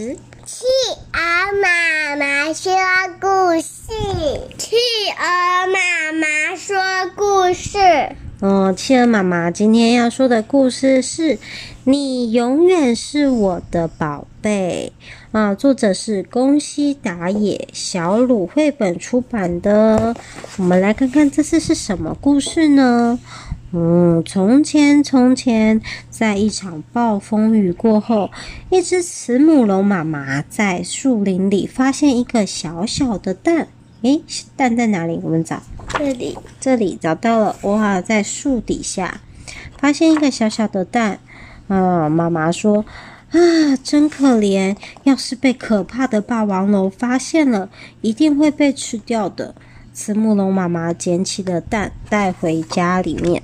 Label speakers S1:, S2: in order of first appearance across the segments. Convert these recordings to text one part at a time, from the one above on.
S1: 企鹅妈妈说故事。企鹅妈妈说故事。
S2: 哦，企鹅妈妈今天要说的故事是《你永远是我的宝贝》啊，作者是宫西达也，小鲁绘本出版的。我们来看看这次是什么故事呢？嗯，从前，从前，在一场暴风雨过后，一只慈母龙妈妈在树林里发现一个小小的蛋。诶，蛋在哪里？我们找。
S1: 这里，
S2: 这里找到了。哇，在树底下发现一个小小的蛋。啊，妈妈说：“啊，真可怜！要是被可怕的霸王龙发现了，一定会被吃掉的。”慈母龙妈妈捡起的蛋，带回家里面。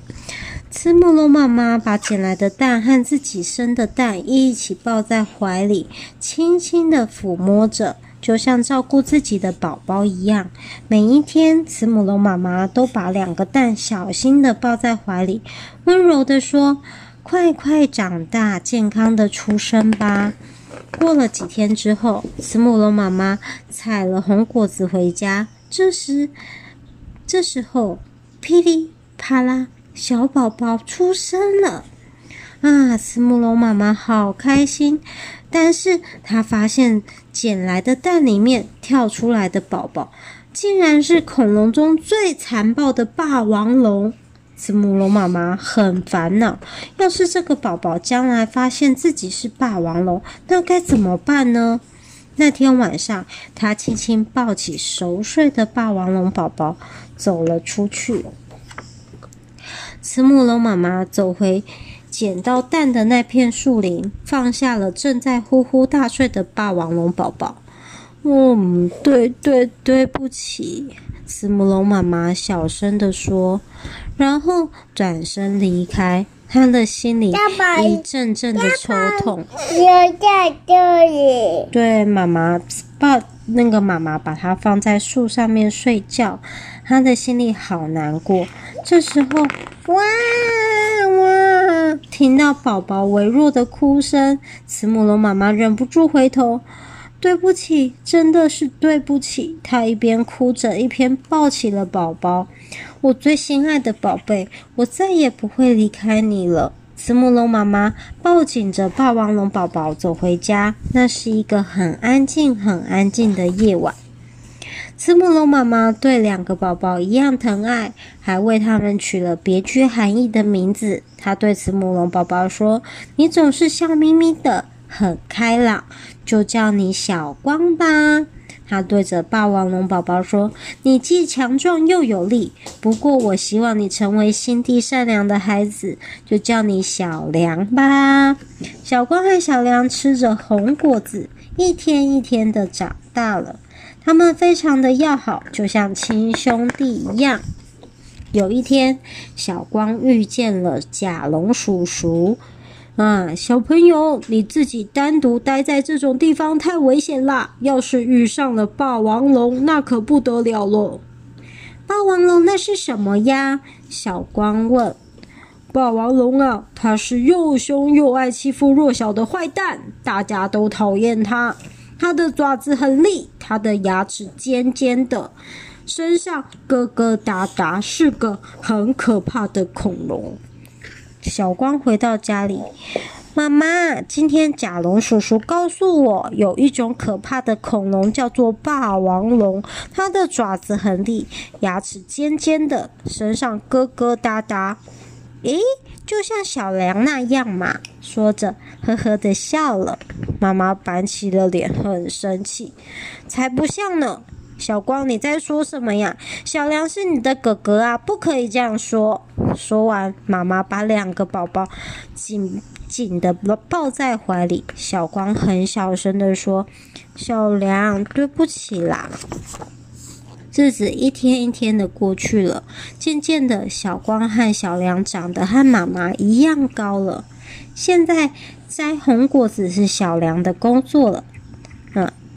S2: 慈母龙妈妈把捡来的蛋和自己生的蛋一起抱在怀里，轻轻地抚摸着，就像照顾自己的宝宝一样。每一天，慈母龙妈妈都把两个蛋小心地抱在怀里，温柔地说：“快快长大，健康地出生吧。”过了几天之后，慈母龙妈妈采了红果子回家。这时，这时候，噼里啪啦，小宝宝出生了！啊，慈母龙妈妈好开心。但是她发现捡来的蛋里面跳出来的宝宝，竟然是恐龙中最残暴的霸王龙。慈母龙妈妈很烦恼，要是这个宝宝将来发现自己是霸王龙，那该怎么办呢？那天晚上，他轻轻抱起熟睡的霸王龙宝宝，走了出去。慈母龙妈妈走回捡到蛋的那片树林，放下了正在呼呼大睡的霸王龙宝宝。嗯，对对，对不起，慈母龙妈妈小声地说，然后转身离开。他的心里一阵阵的抽痛。
S1: 留在这里。
S2: 对，妈妈抱那个妈妈，把他放在树上面睡觉，他的心里好难过。这时候，哇哇，听到宝宝微弱的哭声，慈母龙妈妈忍不住回头。对不起，真的是对不起。他一边哭着，一边抱起了宝宝。我最心爱的宝贝，我再也不会离开你了。慈母龙妈妈抱紧着霸王龙宝宝走回家。那是一个很安静、很安静的夜晚。慈母龙妈妈对两个宝宝一样疼爱，还为他们取了别具含义的名字。她对慈母龙宝宝说：“你总是笑眯眯的。”很开朗，就叫你小光吧。他对着霸王龙宝宝说：“你既强壮又有力，不过我希望你成为心地善良的孩子，就叫你小梁吧。”小光和小梁吃着红果子，一天一天的长大了。他们非常的要好，就像亲兄弟一样。有一天，小光遇见了甲龙叔叔。啊，小朋友，你自己单独待在这种地方太危险啦！要是遇上了霸王龙，那可不得了了。霸王龙那是什么呀？小光问。霸王龙啊，它是又凶又爱欺负弱小的坏蛋，大家都讨厌它。它的爪子很利，它的牙齿尖尖的，身上疙疙瘩瘩，是个很可怕的恐龙。小光回到家里，妈妈，今天甲龙叔叔告诉我，有一种可怕的恐龙叫做霸王龙，它的爪子很利，牙齿尖尖的，身上疙疙瘩瘩，诶，就像小梁那样嘛。说着，呵呵的笑了。妈妈板起了脸，很生气，才不像呢。小光，你在说什么呀？小梁是你的哥哥啊，不可以这样说。说完，妈妈把两个宝宝紧紧的抱在怀里。小光很小声的说：“小梁，对不起啦。”日子一天一天的过去了，渐渐的，小光和小梁长得和妈妈一样高了。现在摘红果子是小梁的工作了。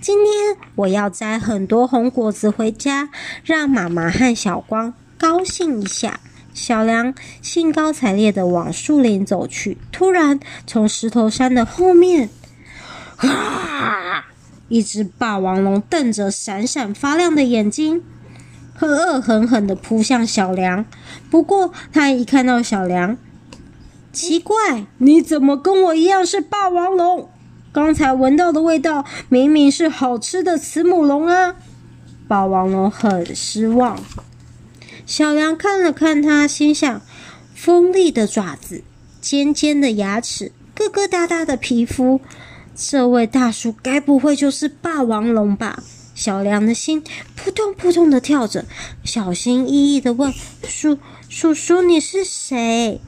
S2: 今天我要摘很多红果子回家，让妈妈和小光高兴一下。小梁兴高采烈地往树林走去，突然从石头山的后面，啊！一只霸王龙瞪着闪闪发亮的眼睛，恶狠狠地扑向小梁。不过，他一看到小梁，奇怪，你怎么跟我一样是霸王龙？刚才闻到的味道明明是好吃的慈母龙啊！霸王龙很失望。小梁看了看他，心想：锋利的爪子，尖尖的牙齿，疙疙瘩瘩的皮肤。这位大叔该不会就是霸王龙吧？小梁的心扑通扑通的跳着，小心翼翼的问：“叔叔叔，你是谁？”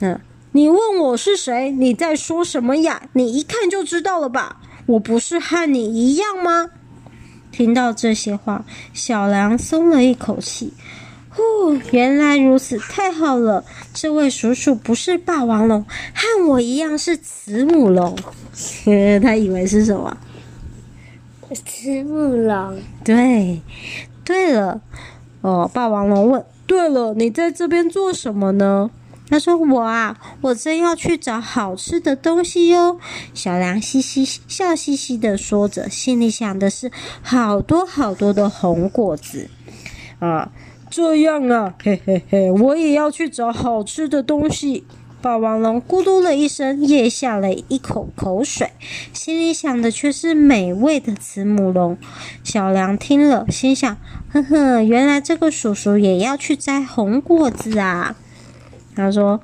S2: 嗯，你问我是谁？你在说什么呀？你一看就知道了吧？我不是和你一样吗？听到这些话，小狼松了一口气。哦，原来如此，太好了！这位叔叔不是霸王龙，和我一样是慈母龙。他以为是什么？
S1: 慈母龙。
S2: 对，对了，哦，霸王龙问：“对了，你在这边做什么呢？”他说：“我啊，我正要去找好吃的东西哟。”小梁嘻嘻笑嘻嘻的说着，心里想的是好多好多的红果子啊。这样啊，嘿嘿嘿，我也要去找好吃的东西。霸王龙咕噜了一声，咽下了一口口水，心里想的却是美味的慈母龙。小梁听了，心想：呵呵，原来这个叔叔也要去摘红果子啊。他说：“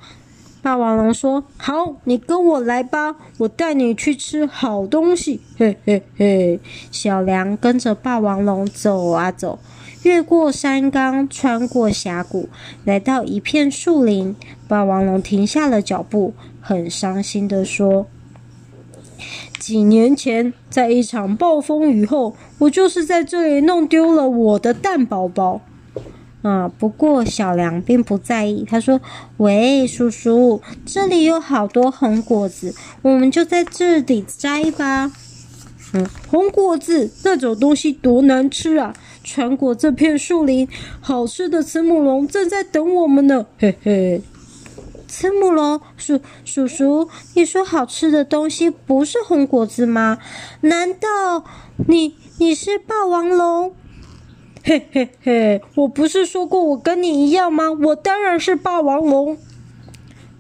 S2: 霸王龙说，好，你跟我来吧，我带你去吃好东西。”嘿嘿嘿，小梁跟着霸王龙走啊走。越过山岗，穿过峡谷，来到一片树林。霸王龙停下了脚步，很伤心地说：“几年前，在一场暴风雨后，我就是在这里弄丢了我的蛋宝宝。”啊，不过小梁并不在意。他说：“喂，叔叔，这里有好多红果子，我们就在这里摘吧。”嗯，红果子那种东西多难吃啊！穿过这片树林，好吃的慈母龙正在等我们呢。嘿嘿，慈母龙，叔叔叔，你说好吃的东西不是红果子吗？难道你你是霸王龙？嘿嘿嘿，我不是说过我跟你一样吗？我当然是霸王龙。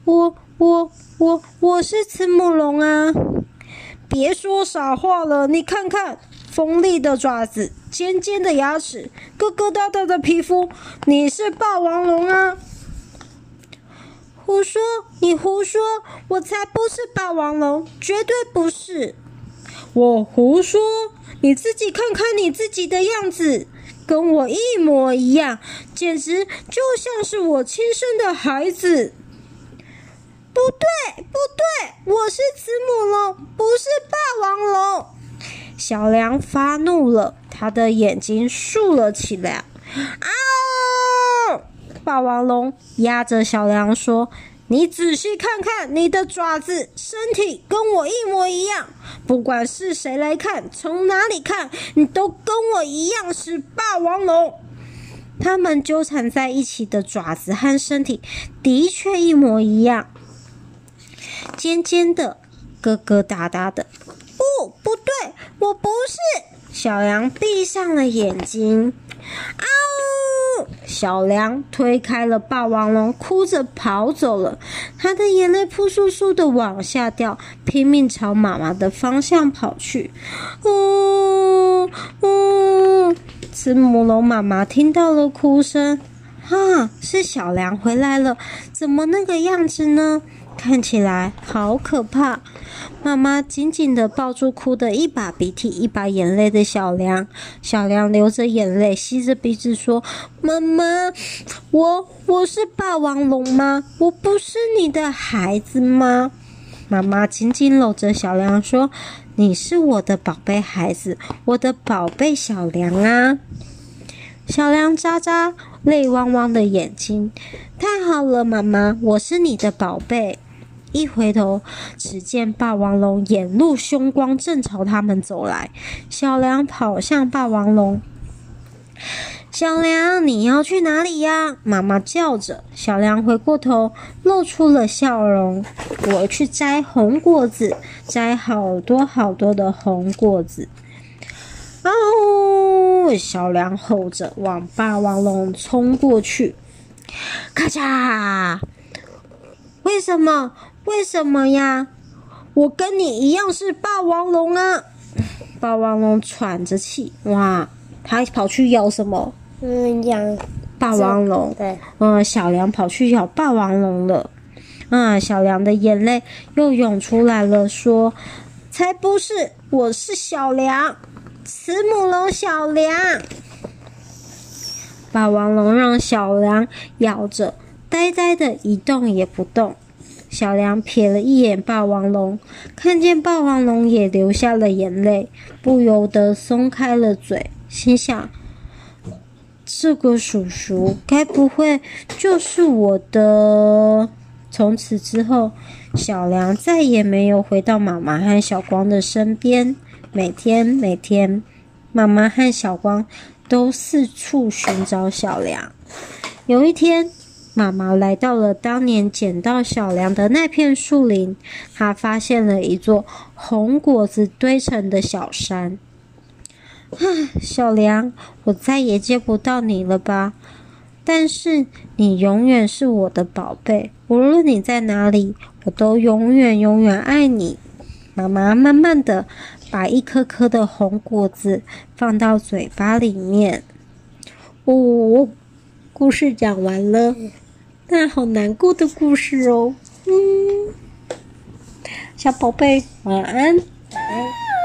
S2: 我我我我是慈母龙啊！别说傻话了，你看看，锋利的爪子，尖尖的牙齿，疙疙瘩瘩的皮肤，你是霸王龙啊？胡说，你胡说，我才不是霸王龙，绝对不是。我胡说，你自己看看你自己的样子，跟我一模一样，简直就像是我亲生的孩子。不对，不对，我是慈母龙，不是霸王龙。小梁发怒了，他的眼睛竖了起来。啊！霸王龙压着小梁说：“你仔细看看，你的爪子、身体跟我一模一样。不管是谁来看，从哪里看，你都跟我一样是霸王龙。他们纠缠在一起的爪子和身体的确一模一样。”尖尖的，疙疙瘩瘩的。不，不对，我不是。小羊闭上了眼睛。啊小梁推开了霸王龙，哭着跑走了。他的眼泪扑簌簌的往下掉，拼命朝妈妈的方向跑去。呜呜！慈母龙妈妈听到了哭声。啊，是小梁回来了，怎么那个样子呢？看起来好可怕！妈妈紧紧地抱住哭得一把鼻涕一把眼泪的小梁，小梁流着眼泪，吸着鼻子说：“妈妈，我我是霸王龙吗？我不是你的孩子吗？”妈妈紧紧搂着小梁说：“你是我的宝贝孩子，我的宝贝小梁啊！”小梁眨眨泪汪汪的眼睛，太好了，妈妈，我是你的宝贝。一回头，只见霸王龙眼露凶光，正朝他们走来。小梁跑向霸王龙：“小梁，你要去哪里呀？”妈妈叫着。小梁回过头，露出了笑容：“我去摘红果子，摘好多好多的红果子。”哦小梁吼着往霸王龙冲过去。咔嚓！为什么？为什么呀？我跟你一样是霸王龙啊！霸王龙喘着气，哇，它跑去咬什么？
S1: 嗯，咬
S2: 霸王龙。
S1: 对，
S2: 嗯，小梁跑去咬霸王龙了。嗯，小梁的眼泪又涌出来了，说：“才不是，我是小梁，慈母龙小梁。”霸王龙让小梁咬着，呆呆的一动也不动。小梁瞥了一眼霸王龙，看见霸王龙也流下了眼泪，不由得松开了嘴，心想：这个叔叔该不会就是我的？从此之后，小梁再也没有回到妈妈和小光的身边。每天，每天，妈妈和小光都四处寻找小梁。有一天，妈妈来到了当年捡到小梁的那片树林，她发现了一座红果子堆成的小山。啊，小梁，我再也见不到你了吧？但是你永远是我的宝贝，无论你在哪里，我都永远永远爱你。妈妈慢慢的把一颗颗的红果子放到嘴巴里面。呜哦。故事讲完了，那好难过的故事哦。嗯，小宝贝，晚安。晚安。